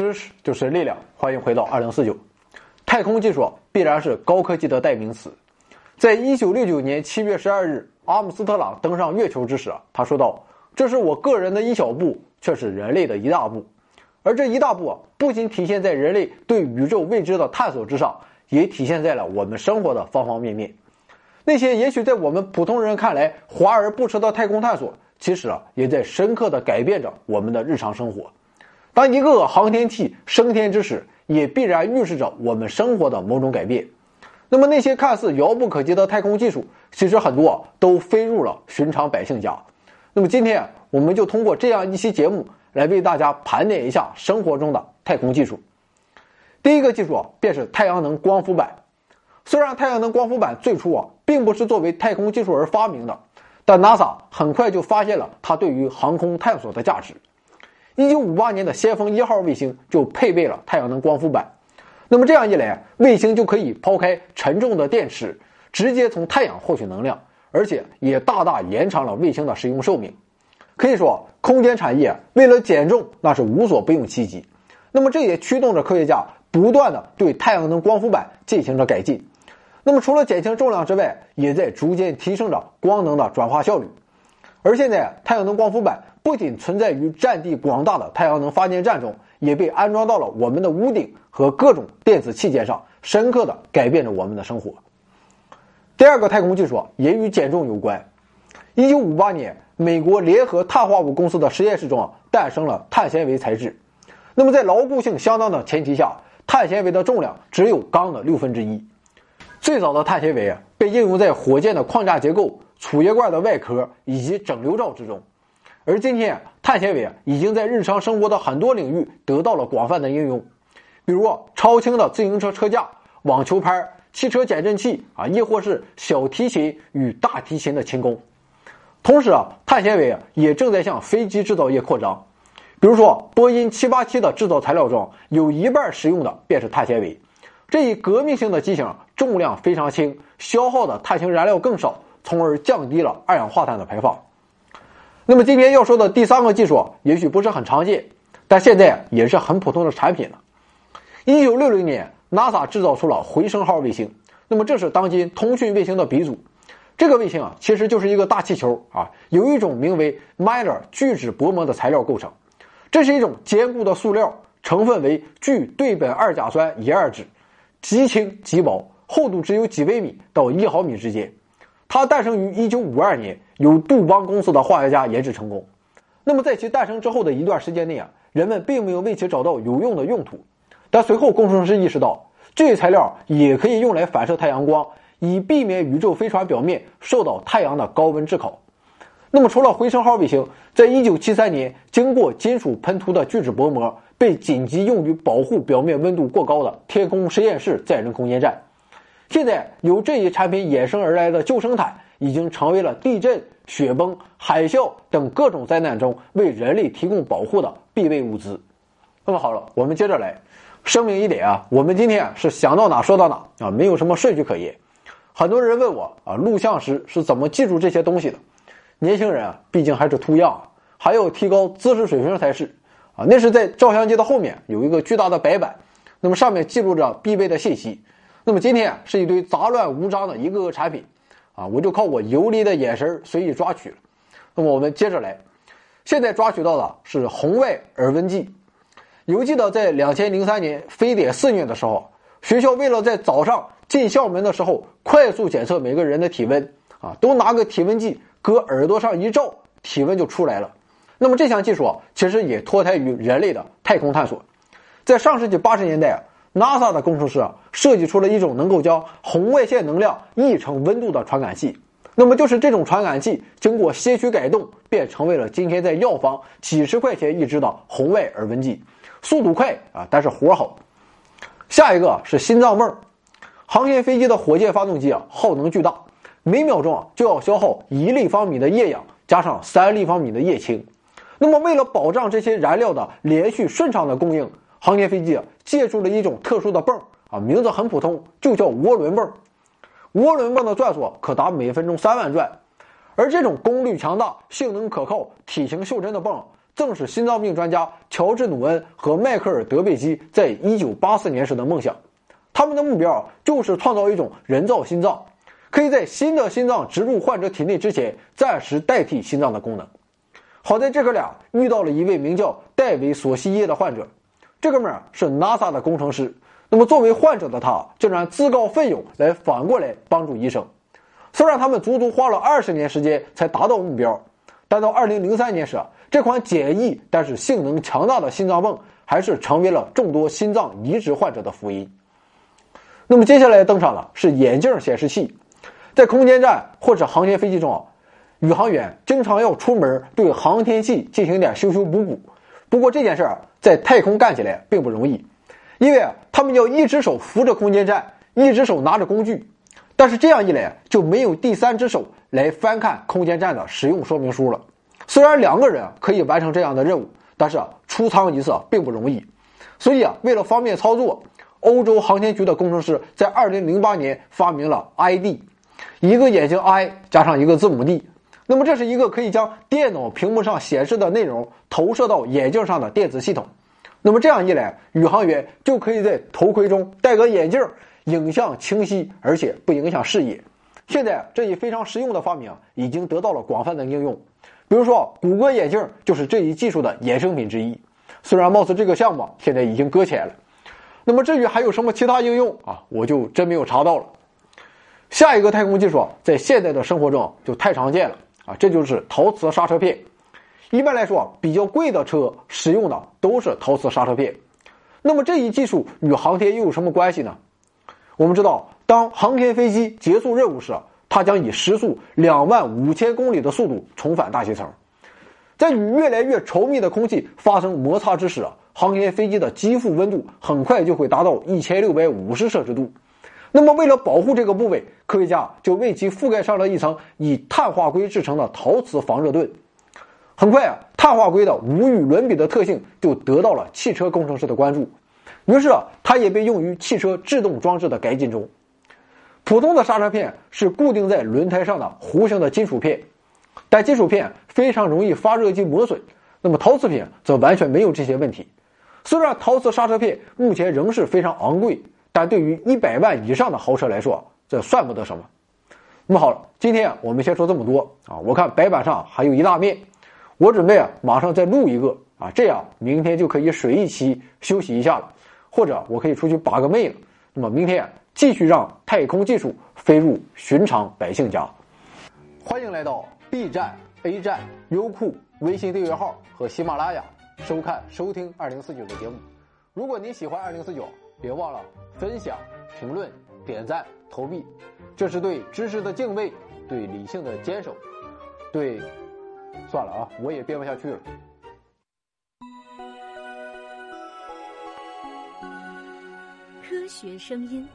知识就是力量，欢迎回到二零四九。太空技术必然是高科技的代名词。在一九六九年七月十二日，阿姆斯特朗登上月球之时，他说道：“这是我个人的一小步，却是人类的一大步。而这一大步啊，不仅体现在人类对宇宙未知的探索之上，也体现在了我们生活的方方面面。那些也许在我们普通人看来华而不实的太空探索，其实啊，也在深刻的改变着我们的日常生活。”当一个个航天器升天之时，也必然预示着我们生活的某种改变。那么，那些看似遥不可及的太空技术，其实很多都飞入了寻常百姓家。那么，今天我们就通过这样一期节目，来为大家盘点一下生活中的太空技术。第一个技术啊，便是太阳能光伏板。虽然太阳能光伏板最初啊，并不是作为太空技术而发明的，但 NASA 很快就发现了它对于航空探索的价值。一九五八年的先锋一号卫星就配备了太阳能光伏板，那么这样一来，卫星就可以抛开沉重的电池，直接从太阳获取能量，而且也大大延长了卫星的使用寿命。可以说，空间产业为了减重，那是无所不用其极。那么这也驱动着科学家不断的对太阳能光伏板进行着改进。那么除了减轻重量之外，也在逐渐提升着光能的转化效率。而现在，太阳能光伏板不仅存在于占地广大的太阳能发电站中，也被安装到了我们的屋顶和各种电子器件上，深刻的改变着我们的生活。第二个太空技术也与减重有关。一九五八年，美国联合碳化物公司的实验室中诞生了碳纤维材质。那么在牢固性相当的前提下，碳纤维的重量只有钢的六分之一。最早的碳纤维被应用在火箭的框架结构。储液罐的外壳以及整流罩之中，而今天碳纤维已经在日常生活的很多领域得到了广泛的应用，比如超轻的自行车车架、网球拍、汽车减震器啊，亦或是小提琴与大提琴的琴弓。同时啊，碳纤维也正在向飞机制造业扩张，比如说波音787的制造材料中有一半使用的便是碳纤维，这一革命性的机型重量非常轻，消耗的碳氢燃料更少。从而降低了二氧化碳的排放。那么今天要说的第三个技术，也许不是很常见，但现在也是很普通的产品了。一九六零年，NASA 制造出了回声号卫星。那么这是当今通讯卫星的鼻祖。这个卫星啊，其实就是一个大气球啊，由一种名为 Mylar 聚酯薄膜的材料构成。这是一种坚固的塑料，成分为聚对苯二甲酸乙二酯，极轻极薄，厚度只有几微米到一毫米之间。它诞生于1952年，由杜邦公司的化学家研制成功。那么，在其诞生之后的一段时间内啊，人们并没有为其找到有用的用途。但随后，工程师意识到，这一材料也可以用来反射太阳光，以避免宇宙飞船表面受到太阳的高温炙烤。那么，除了回声号卫星，在1973年，经过金属喷涂的聚酯薄膜被紧急用于保护表面温度过高的天空实验室载人空间站。现在由这一产品衍生而来的救生毯，已经成为了地震、雪崩、海啸等各种灾难中为人类提供保护的必备物资。那么好了，我们接着来声明一点啊，我们今天是想到哪说到哪啊，没有什么顺序可言。很多人问我啊，录像时是怎么记住这些东西的？年轻人啊，毕竟还是图样，还要提高知识水平才是啊。那是在照相机的后面有一个巨大的白板，那么上面记录着必备的信息。那么今天啊是一堆杂乱无章的一个个产品，啊，我就靠我游离的眼神随意抓取。那么我们接着来，现在抓取到的是红外耳温计。犹记得在两千零三年非典肆虐的时候，学校为了在早上进校门的时候快速检测每个人的体温，啊，都拿个体温计搁耳朵上一照，体温就出来了。那么这项技术啊，其实也脱胎于人类的太空探索，在上世纪八十年代啊。NASA 的工程师，设计出了一种能够将红外线能量译成温度的传感器。那么，就是这种传感器经过些许改动，便成为了今天在药房几十块钱一支的红外耳温计。速度快啊，但是活好。下一个是心脏泵。航天飞机的火箭发动机啊，耗能巨大，每秒钟啊就要消耗一立方米的液氧加上三立方米的液氢。那么，为了保障这些燃料的连续顺畅的供应。航天飞机啊，借助了一种特殊的泵啊，名字很普通，就叫涡轮泵。涡轮泵的转速可达每分钟三万转，而这种功率强大、性能可靠、体型袖珍的泵，正是心脏病专家乔治·努恩和迈克尔·德贝基在1984年时的梦想。他们的目标就是创造一种人造心脏，可以在新的心脏植入患者体内之前，暂时代替心脏的功能。好在这哥俩遇到了一位名叫戴维·索西耶的患者，这哥们儿是 NASA 的工程师。那么作为患者的他，竟然自告奋勇来反过来帮助医生。虽然他们足足花了二十年时间才达到目标，但到二零零三年时，这款简易但是性能强大的心脏泵还是成为了众多心脏移植患者的福音。那么接下来登场的是眼镜显示器，在空间站或者航天飞机中啊，宇航员经常要出门对航天器进行点修修补补。不过这件事儿在太空干起来并不容易，因为他们要一只手扶着空间站，一只手拿着工具。但是这样一来就没有第三只手来翻看空间站的使用说明书了。虽然两个人可以完成这样的任务，但是出舱一次并不容易。所以啊，为了方便操作。欧洲航天局的工程师在2008年发明了 ID，一个眼睛 I 加上一个字母 D，那么这是一个可以将电脑屏幕上显示的内容投射到眼镜上的电子系统。那么这样一来，宇航员就可以在头盔中戴个眼镜，影像清晰，而且不影响视野。现在这一非常实用的发明已经得到了广泛的应用，比如说谷歌眼镜就是这一技术的衍生品之一。虽然貌似这个项目现在已经搁浅了。那么至于还有什么其他应用啊，我就真没有查到了。下一个太空技术在现在的生活中就太常见了啊，这就是陶瓷刹车片。一般来说，比较贵的车使用的都是陶瓷刹车片。那么这一技术与航天又有什么关系呢？我们知道，当航天飞机结束任务时，它将以时速两万五千公里的速度重返大气层，在与越来越稠密的空气发生摩擦之时啊。航天飞机的机腹温度很快就会达到一千六百五十摄氏度，那么为了保护这个部位，科学家就为其覆盖上了一层以碳化硅制成的陶瓷防热盾。很快啊，碳化硅的无与伦比的特性就得到了汽车工程师的关注，于是啊，它也被用于汽车制动装置的改进中。普通的刹车片是固定在轮胎上的弧形的金属片，但金属片非常容易发热及磨损，那么陶瓷片则完全没有这些问题。虽然陶瓷刹车片目前仍是非常昂贵，但对于一百万以上的豪车来说，这算不得什么。那么好了，今天我们先说这么多啊！我看白板上还有一大面，我准备啊马上再录一个啊，这样明天就可以水一期休息一下了，或者我可以出去把个妹了。那么明天继续让太空技术飞入寻常百姓家。欢迎来到 B 站、A 站、优酷、微信订阅号和喜马拉雅。收看、收听二零四九的节目。如果您喜欢二零四九，别忘了分享、评论、点赞、投币，这是对知识的敬畏，对理性的坚守，对……算了啊，我也编不下去了。科学声音。